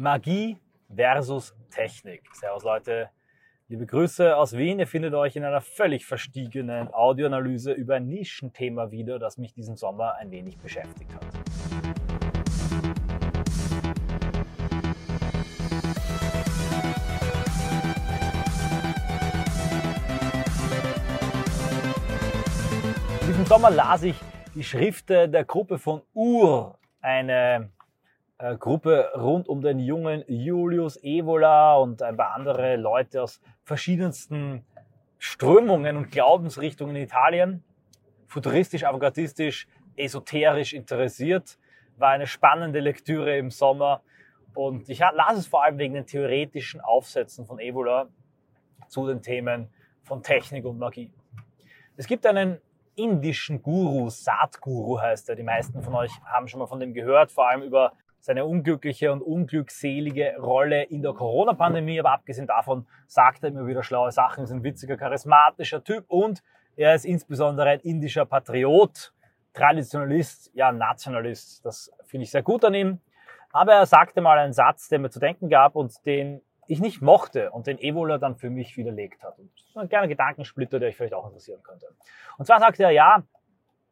Magie versus Technik. Servus Leute, liebe Grüße aus Wien. Ihr findet euch in einer völlig verstiegenen Audioanalyse über ein Nischenthema wieder, das mich diesen Sommer ein wenig beschäftigt hat. Diesen Sommer las ich die Schriften der Gruppe von Ur, eine äh, Gruppe rund um den jungen Julius Evola und ein paar andere Leute aus verschiedensten Strömungen und Glaubensrichtungen in Italien. Futuristisch, avantgardistisch, esoterisch interessiert. War eine spannende Lektüre im Sommer. Und ich las es vor allem wegen den theoretischen Aufsätzen von Evola zu den Themen von Technik und Magie. Es gibt einen indischen Guru, Satguru heißt er. Die meisten von euch haben schon mal von dem gehört, vor allem über seine unglückliche und unglückselige Rolle in der Corona-Pandemie. Aber abgesehen davon sagt er immer wieder schlaue Sachen, ist ein witziger, charismatischer Typ und er ist insbesondere ein indischer Patriot, Traditionalist, ja Nationalist. Das finde ich sehr gut an ihm. Aber er sagte mal einen Satz, der mir zu denken gab und den ich nicht mochte und den Evola dann für mich widerlegt hat. Und ein kleiner Gedankensplitter, der euch vielleicht auch interessieren könnte. Und zwar sagte er, ja,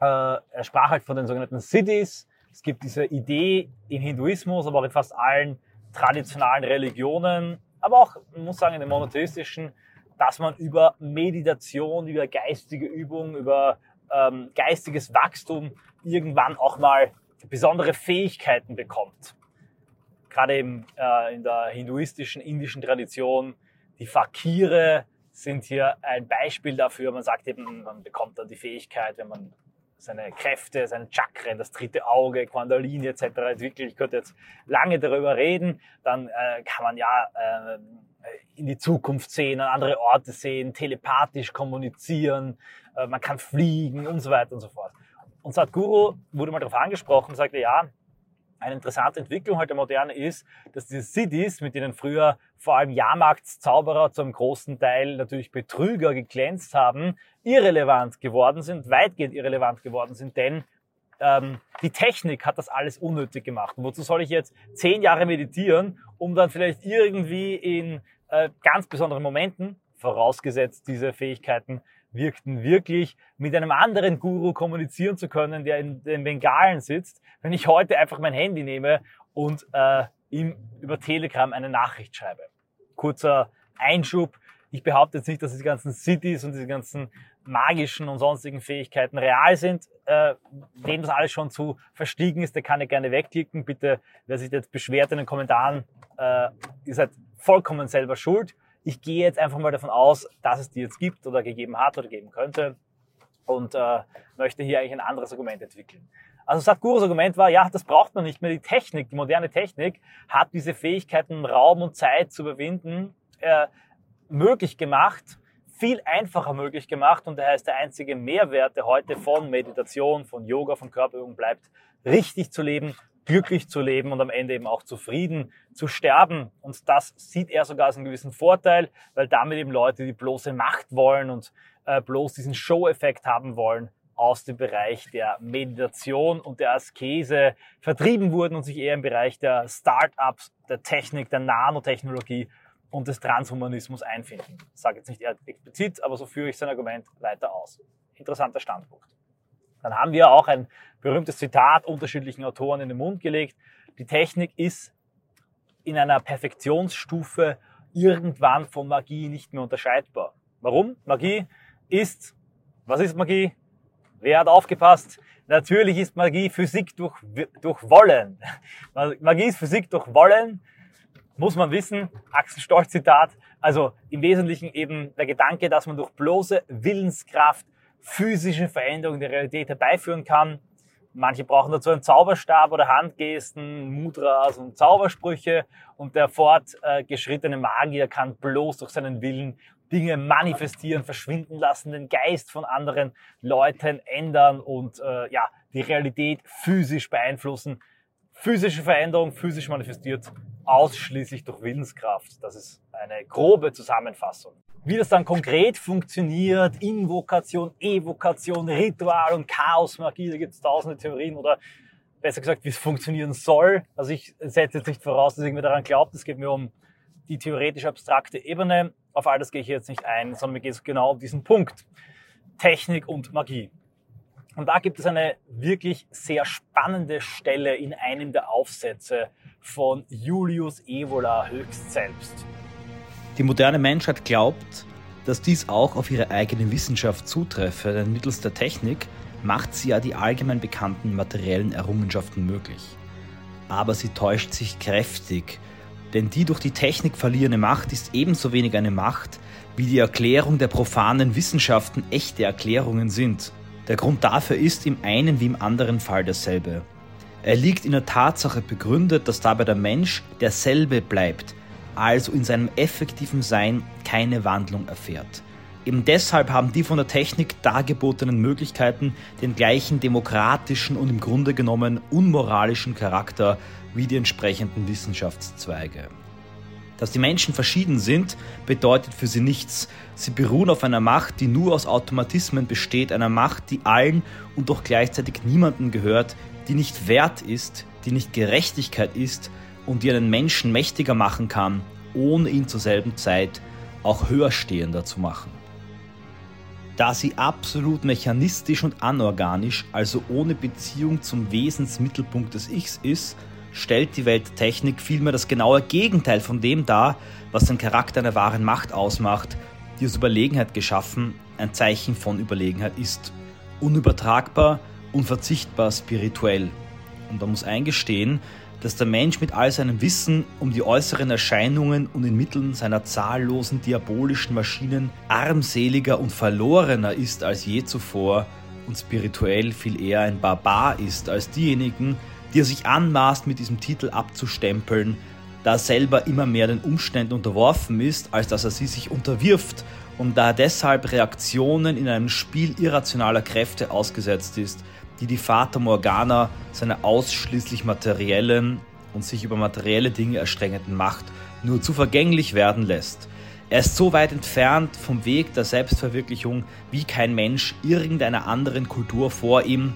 äh, er sprach halt von den sogenannten Cities, es gibt diese Idee im Hinduismus, aber auch in fast allen traditionalen Religionen, aber auch, man muss sagen, in den monotheistischen, dass man über Meditation, über geistige Übung, über ähm, geistiges Wachstum irgendwann auch mal besondere Fähigkeiten bekommt. Gerade eben, äh, in der hinduistischen, indischen Tradition, die Fakire sind hier ein Beispiel dafür. Man sagt eben, man bekommt dann die Fähigkeit, wenn man seine Kräfte, seine Chakren, das dritte Auge, Quandalini etc. Ich könnte jetzt lange darüber reden. Dann äh, kann man ja äh, in die Zukunft sehen, an andere Orte sehen, telepathisch kommunizieren, äh, man kann fliegen und so weiter und so fort. Und Sadhguru wurde mal darauf angesprochen, sagte, ja, eine interessante Entwicklung heute der Moderne ist, dass diese Cities, mit denen früher vor allem Jahrmarktszauberer zum großen Teil natürlich Betrüger geglänzt haben, irrelevant geworden sind, weitgehend irrelevant geworden sind, denn ähm, die Technik hat das alles unnötig gemacht. Und wozu soll ich jetzt zehn Jahre meditieren, um dann vielleicht irgendwie in äh, ganz besonderen Momenten, vorausgesetzt diese Fähigkeiten wirkten wirklich mit einem anderen Guru kommunizieren zu können, der in den Bengalen sitzt, wenn ich heute einfach mein Handy nehme und äh, ihm über Telegram eine Nachricht schreibe. Kurzer Einschub. Ich behaupte jetzt nicht, dass diese ganzen Cities und diese ganzen magischen und sonstigen Fähigkeiten real sind. Äh, wem das alles schon zu verstiegen ist, der kann ja gerne wegklicken. Bitte, wer sich jetzt beschwert in den Kommentaren, äh, ihr seid vollkommen selber schuld ich gehe jetzt einfach mal davon aus, dass es die jetzt gibt oder gegeben hat oder geben könnte und äh, möchte hier eigentlich ein anderes Argument entwickeln. Also Sadhgurus Argument war, ja, das braucht man nicht mehr. Die Technik, die moderne Technik hat diese Fähigkeiten, Raum und Zeit zu überwinden, äh, möglich gemacht, viel einfacher möglich gemacht und daher ist der einzige Mehrwert, der heute von Meditation, von Yoga, von Körperübung bleibt, richtig zu leben, glücklich zu leben und am Ende eben auch zufrieden zu sterben. Und das sieht er sogar als einen gewissen Vorteil, weil damit eben Leute, die bloße Macht wollen und äh, bloß diesen Show-Effekt haben wollen, aus dem Bereich der Meditation und der Askese vertrieben wurden und sich eher im Bereich der Start-ups, der Technik, der Nanotechnologie und des Transhumanismus einfinden. Ich sage jetzt nicht explizit, aber so führe ich sein Argument weiter aus. Interessanter Standpunkt. Dann haben wir auch ein berühmtes Zitat unterschiedlichen Autoren in den Mund gelegt. Die Technik ist in einer Perfektionsstufe irgendwann von Magie nicht mehr unterscheidbar. Warum? Magie ist, was ist Magie? Wer hat aufgepasst? Natürlich ist Magie Physik durch, durch Wollen. Magie ist Physik durch Wollen, muss man wissen. Axel Stolz Zitat. Also im Wesentlichen eben der Gedanke, dass man durch bloße Willenskraft physische Veränderungen der Realität herbeiführen kann. Manche brauchen dazu einen Zauberstab oder Handgesten, Mudras und Zaubersprüche. Und der fortgeschrittene Magier kann bloß durch seinen Willen Dinge manifestieren, verschwinden lassen, den Geist von anderen Leuten ändern und äh, ja, die Realität physisch beeinflussen. Physische Veränderung, physisch manifestiert, ausschließlich durch Willenskraft. Das ist eine grobe Zusammenfassung. Wie das dann konkret funktioniert, Invokation, Evokation, Ritual und Chaosmagie, da gibt es tausende Theorien oder besser gesagt, wie es funktionieren soll. Also ich setze jetzt nicht voraus, dass ich mir daran glaubt. Es geht mir um die theoretisch abstrakte Ebene. Auf all das gehe ich jetzt nicht ein, sondern mir geht es genau um diesen Punkt. Technik und Magie. Und da gibt es eine wirklich sehr spannende Stelle in einem der Aufsätze von Julius Evola höchst selbst. Die moderne Menschheit glaubt, dass dies auch auf ihre eigene Wissenschaft zutreffe, denn mittels der Technik macht sie ja die allgemein bekannten materiellen Errungenschaften möglich. Aber sie täuscht sich kräftig, denn die durch die Technik verlierende Macht ist ebenso wenig eine Macht, wie die Erklärung der profanen Wissenschaften echte Erklärungen sind. Der Grund dafür ist im einen wie im anderen Fall derselbe. Er liegt in der Tatsache begründet, dass dabei der Mensch derselbe bleibt, also in seinem effektiven Sein keine Wandlung erfährt. Eben deshalb haben die von der Technik dargebotenen Möglichkeiten den gleichen demokratischen und im Grunde genommen unmoralischen Charakter wie die entsprechenden Wissenschaftszweige. Dass die Menschen verschieden sind, bedeutet für sie nichts. Sie beruhen auf einer Macht, die nur aus Automatismen besteht, einer Macht, die allen und doch gleichzeitig niemandem gehört, die nicht Wert ist, die nicht Gerechtigkeit ist und die einen Menschen mächtiger machen kann, ohne ihn zur selben Zeit auch höherstehender zu machen. Da sie absolut mechanistisch und anorganisch, also ohne Beziehung zum Wesensmittelpunkt des Ichs ist, stellt die Welt Technik vielmehr das genaue Gegenteil von dem dar, was den Charakter einer wahren Macht ausmacht, die aus Überlegenheit geschaffen ein Zeichen von Überlegenheit ist. Unübertragbar, unverzichtbar spirituell. Und man muss eingestehen, dass der Mensch mit all seinem Wissen um die äußeren Erscheinungen und in Mitteln seiner zahllosen diabolischen Maschinen armseliger und verlorener ist als je zuvor und spirituell viel eher ein Barbar ist als diejenigen, die er sich anmaßt, mit diesem Titel abzustempeln, da er selber immer mehr den Umständen unterworfen ist, als dass er sie sich unterwirft und da er deshalb Reaktionen in einem Spiel irrationaler Kräfte ausgesetzt ist, die die Fata Morgana seiner ausschließlich materiellen und sich über materielle Dinge erstrengenden Macht nur zu vergänglich werden lässt. Er ist so weit entfernt vom Weg der Selbstverwirklichung wie kein Mensch irgendeiner anderen Kultur vor ihm,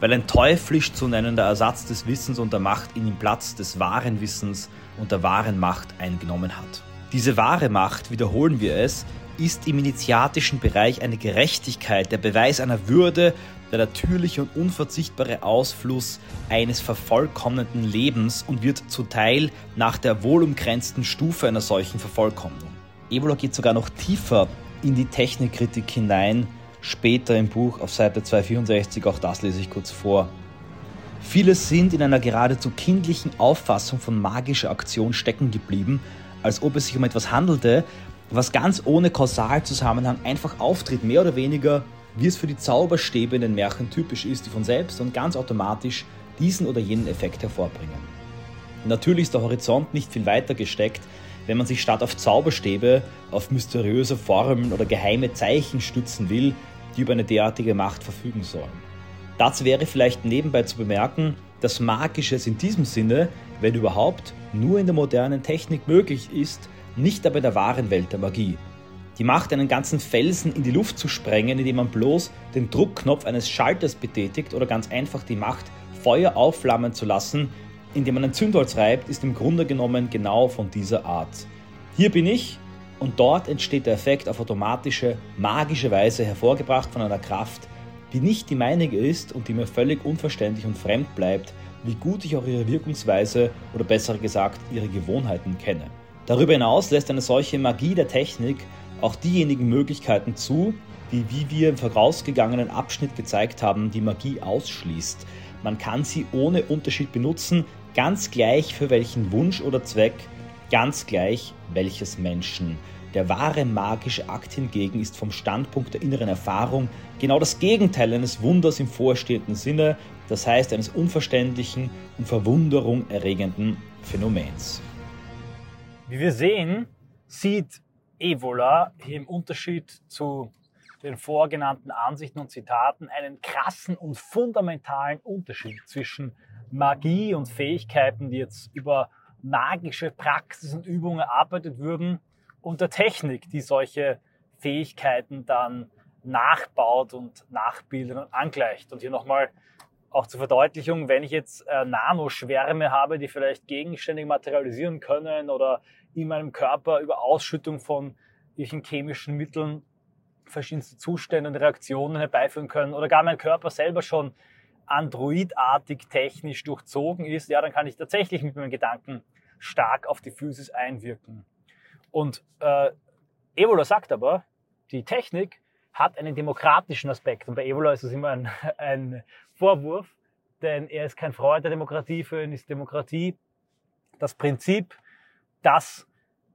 weil ein teuflisch zu nennender Ersatz des Wissens und der Macht in den Platz des wahren Wissens und der wahren Macht eingenommen hat. Diese wahre Macht, wiederholen wir es, ist im initiatischen Bereich eine Gerechtigkeit, der Beweis einer Würde, der natürliche und unverzichtbare Ausfluss eines vervollkommneten Lebens und wird zuteil nach der wohlumgrenzten Stufe einer solchen Vervollkommnung. Evola geht sogar noch tiefer in die Technikkritik hinein, später im Buch auf Seite 264, auch das lese ich kurz vor. Viele sind in einer geradezu kindlichen Auffassung von magischer Aktion stecken geblieben, als ob es sich um etwas handelte, was ganz ohne Kausalzusammenhang einfach auftritt, mehr oder weniger, wie es für die Zauberstäbe in den Märchen typisch ist, die von selbst und ganz automatisch diesen oder jenen Effekt hervorbringen. Natürlich ist der Horizont nicht viel weiter gesteckt, wenn man sich statt auf Zauberstäbe auf mysteriöse Formeln oder geheime Zeichen stützen will, die über eine derartige Macht verfügen sollen. Dazu wäre vielleicht nebenbei zu bemerken, dass Magisches in diesem Sinne, wenn überhaupt, nur in der modernen Technik möglich ist, nicht aber in der wahren Welt der Magie. Die Macht, einen ganzen Felsen in die Luft zu sprengen, indem man bloß den Druckknopf eines Schalters betätigt oder ganz einfach die Macht, Feuer aufflammen zu lassen, indem man ein Zündholz reibt, ist im Grunde genommen genau von dieser Art. Hier bin ich, und dort entsteht der Effekt auf automatische, magische Weise hervorgebracht von einer Kraft, die nicht die meinige ist und die mir völlig unverständlich und fremd bleibt, wie gut ich auch ihre Wirkungsweise oder besser gesagt ihre Gewohnheiten kenne. Darüber hinaus lässt eine solche Magie der Technik auch diejenigen Möglichkeiten zu, die, wie wir im vorausgegangenen Abschnitt gezeigt haben, die Magie ausschließt. Man kann sie ohne Unterschied benutzen, ganz gleich für welchen Wunsch oder Zweck, ganz gleich welches Menschen. Der wahre magische Akt hingegen ist vom Standpunkt der inneren Erfahrung genau das Gegenteil eines Wunders im vorstehenden Sinne, das heißt eines unverständlichen und Verwunderung erregenden Phänomens. Wie wir sehen, sieht Evola im Unterschied zu den vorgenannten Ansichten und Zitaten einen krassen und fundamentalen Unterschied zwischen Magie und Fähigkeiten, die jetzt über magische Praxis und Übungen erarbeitet würden und der Technik, die solche Fähigkeiten dann nachbaut und nachbildet und angleicht. Und hier nochmal auch zur Verdeutlichung, wenn ich jetzt äh, Nanoschwärme habe, die vielleicht gegenständig materialisieren können oder in meinem Körper über Ausschüttung von irgendwelchen chemischen Mitteln verschiedenste Zustände und Reaktionen herbeiführen können oder gar mein Körper selber schon androidartig technisch durchzogen ist, ja, dann kann ich tatsächlich mit meinen Gedanken stark auf die Physis einwirken. Und äh, Evola sagt aber, die Technik hat einen demokratischen Aspekt. Und bei Evola ist das immer ein, ein Vorwurf, denn er ist kein Freund der Demokratie. Für ihn ist Demokratie das Prinzip, dass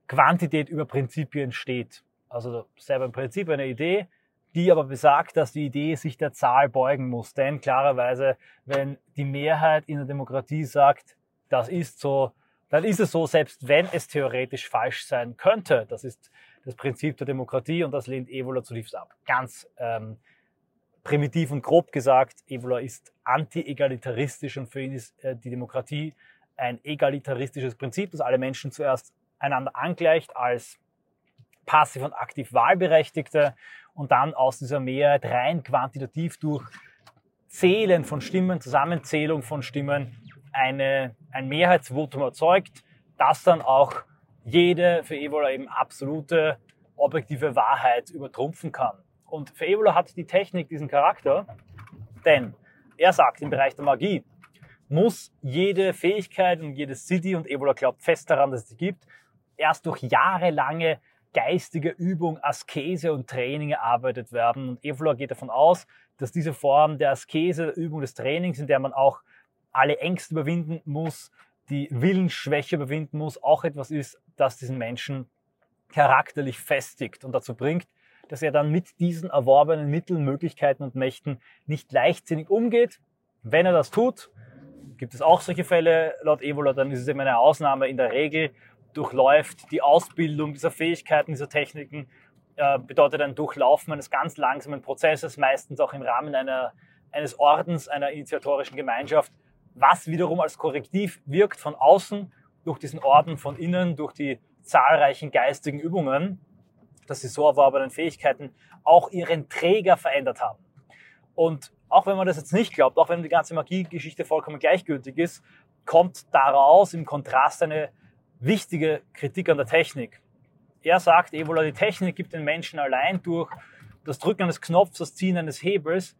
Quantität über Prinzipien steht. Also selber im Prinzip eine Idee, die aber besagt, dass die Idee sich der Zahl beugen muss. Denn klarerweise, wenn die Mehrheit in der Demokratie sagt, das ist so, dann ist es so, selbst wenn es theoretisch falsch sein könnte. Das ist das Prinzip der Demokratie und das lehnt Evola zutiefst ab. Ganz ähm, primitiv und grob gesagt, Evola ist anti-egalitaristisch und für ihn ist äh, die Demokratie ein egalitaristisches Prinzip, das alle Menschen zuerst einander angleicht als passiv und aktiv Wahlberechtigte und dann aus dieser Mehrheit rein quantitativ durch Zählen von Stimmen, Zusammenzählung von Stimmen eine, ein Mehrheitsvotum erzeugt, das dann auch jede für Evola eben absolute objektive Wahrheit übertrumpfen kann. Und für Evola hat die Technik diesen Charakter, denn er sagt im Bereich der Magie, muss jede Fähigkeit und jedes City, und Evola glaubt fest daran, dass es sie gibt, erst durch jahrelange geistige Übung, Askese und Training erarbeitet werden. Und Evola geht davon aus, dass diese Form der Askese, der Übung des Trainings, in der man auch alle Ängste überwinden muss, die Willensschwäche überwinden muss, auch etwas ist, das diesen Menschen charakterlich festigt und dazu bringt, dass er dann mit diesen erworbenen Mitteln, Möglichkeiten und Mächten nicht leichtsinnig umgeht. Wenn er das tut, gibt es auch solche Fälle laut Evola, dann ist es eben eine Ausnahme. In der Regel durchläuft die Ausbildung dieser Fähigkeiten, dieser Techniken, äh, bedeutet ein Durchlaufen eines ganz langsamen Prozesses, meistens auch im Rahmen einer, eines Ordens, einer initiatorischen Gemeinschaft, was wiederum als Korrektiv wirkt von außen, durch diesen Orden von innen, durch die zahlreichen geistigen Übungen, dass die so erworbenen Fähigkeiten auch ihren Träger verändert haben. Und auch wenn man das jetzt nicht glaubt, auch wenn die ganze Magiegeschichte vollkommen gleichgültig ist, kommt daraus im Kontrast eine wichtige Kritik an der Technik. Er sagt, Evola, die Technik gibt den Menschen allein durch das Drücken eines Knopfs, das Ziehen eines Hebels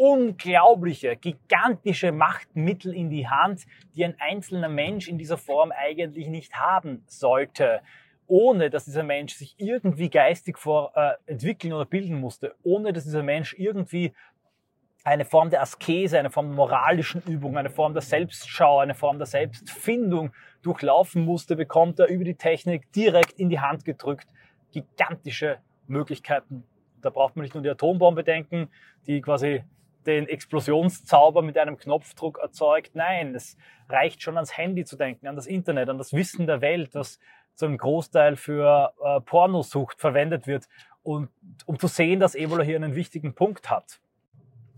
unglaubliche, gigantische Machtmittel in die Hand, die ein einzelner Mensch in dieser Form eigentlich nicht haben sollte, ohne dass dieser Mensch sich irgendwie geistig vor, äh, entwickeln oder bilden musste, ohne dass dieser Mensch irgendwie eine Form der Askese, eine Form der moralischen Übung, eine Form der Selbstschau, eine Form der Selbstfindung durchlaufen musste, bekommt er über die Technik direkt in die Hand gedrückt gigantische Möglichkeiten. Da braucht man nicht nur die Atombombe denken, die quasi den Explosionszauber mit einem Knopfdruck erzeugt. Nein, es reicht schon ans Handy zu denken, an das Internet, an das Wissen der Welt, das zu einem Großteil für äh, Pornosucht verwendet wird und um zu sehen, dass Ebola hier einen wichtigen Punkt hat.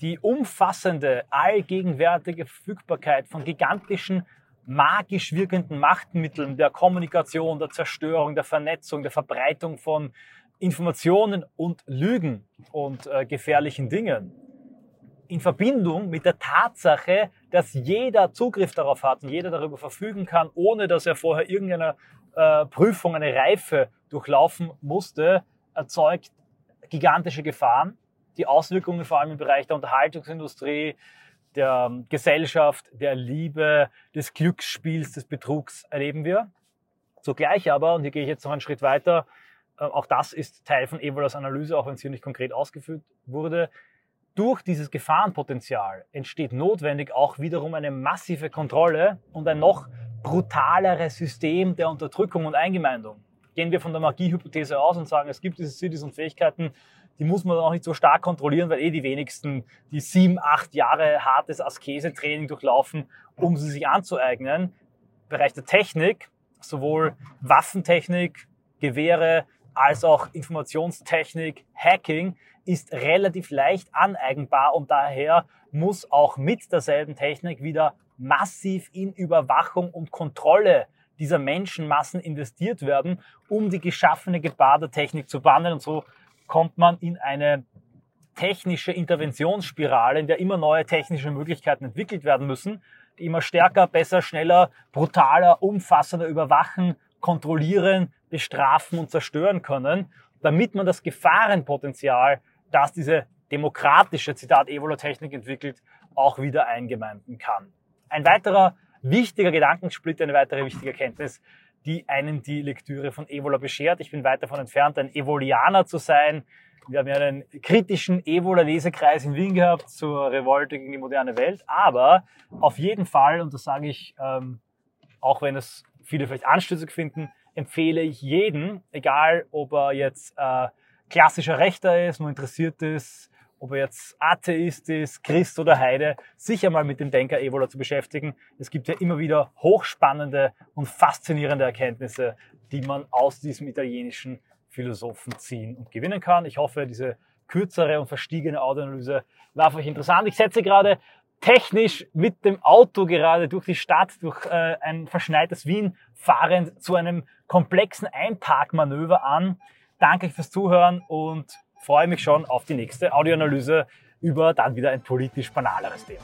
Die umfassende, allgegenwärtige Verfügbarkeit von gigantischen, magisch wirkenden Machtmitteln der Kommunikation, der Zerstörung, der Vernetzung, der Verbreitung von Informationen und Lügen und äh, gefährlichen Dingen in Verbindung mit der Tatsache, dass jeder Zugriff darauf hat und jeder darüber verfügen kann, ohne dass er vorher irgendeine äh, Prüfung, eine Reife durchlaufen musste, erzeugt gigantische Gefahren. Die Auswirkungen vor allem im Bereich der Unterhaltungsindustrie, der ähm, Gesellschaft, der Liebe, des Glücksspiels, des Betrugs erleben wir. Zugleich aber, und hier gehe ich jetzt noch einen Schritt weiter, äh, auch das ist Teil von Evolas Analyse, auch wenn es hier nicht konkret ausgeführt wurde, durch dieses Gefahrenpotenzial entsteht notwendig auch wiederum eine massive Kontrolle und ein noch brutaleres System der Unterdrückung und Eingemeindung. Gehen wir von der Magiehypothese aus und sagen, es gibt diese Cities und Fähigkeiten, die muss man auch nicht so stark kontrollieren, weil eh die wenigsten die sieben, acht Jahre hartes Askese-Training durchlaufen, um sie sich anzueignen. Im Bereich der Technik, sowohl Waffentechnik, Gewehre, als auch Informationstechnik, Hacking, ist relativ leicht aneigenbar und daher muss auch mit derselben Technik wieder massiv in Überwachung und Kontrolle dieser Menschenmassen investiert werden, um die geschaffene Gefahr der Technik zu bannen. Und so kommt man in eine technische Interventionsspirale, in der immer neue technische Möglichkeiten entwickelt werden müssen, die immer stärker, besser, schneller, brutaler, umfassender überwachen, kontrollieren, bestrafen und zerstören können, damit man das Gefahrenpotenzial, das diese demokratische, Zitat, Evolotechnik entwickelt, auch wieder eingemeinden kann. Ein weiterer wichtiger Gedankensplitter, eine weitere wichtige Erkenntnis, die einen die Lektüre von Evola beschert. Ich bin weit davon entfernt, ein Evolianer zu sein. Wir haben ja einen kritischen Evola-Lesekreis in Wien gehabt zur Revolte gegen die moderne Welt. Aber auf jeden Fall, und das sage ich, ähm, auch wenn es viele vielleicht anstößig finden, empfehle ich jeden, egal ob er jetzt äh, klassischer Rechter ist, nur interessiert ist, ob er jetzt Atheist ist, Christ oder Heide, sich einmal mit dem Denker Evola zu beschäftigen. Es gibt ja immer wieder hochspannende und faszinierende Erkenntnisse, die man aus diesem italienischen Philosophen ziehen und gewinnen kann. Ich hoffe, diese kürzere und verstiegene Audioanalyse war für euch interessant. Ich setze gerade technisch mit dem Auto gerade durch die Stadt, durch äh, ein verschneites Wien fahrend zu einem komplexen Einparkmanöver an. Danke fürs Zuhören und freue mich schon auf die nächste Audioanalyse über dann wieder ein politisch banaleres Thema.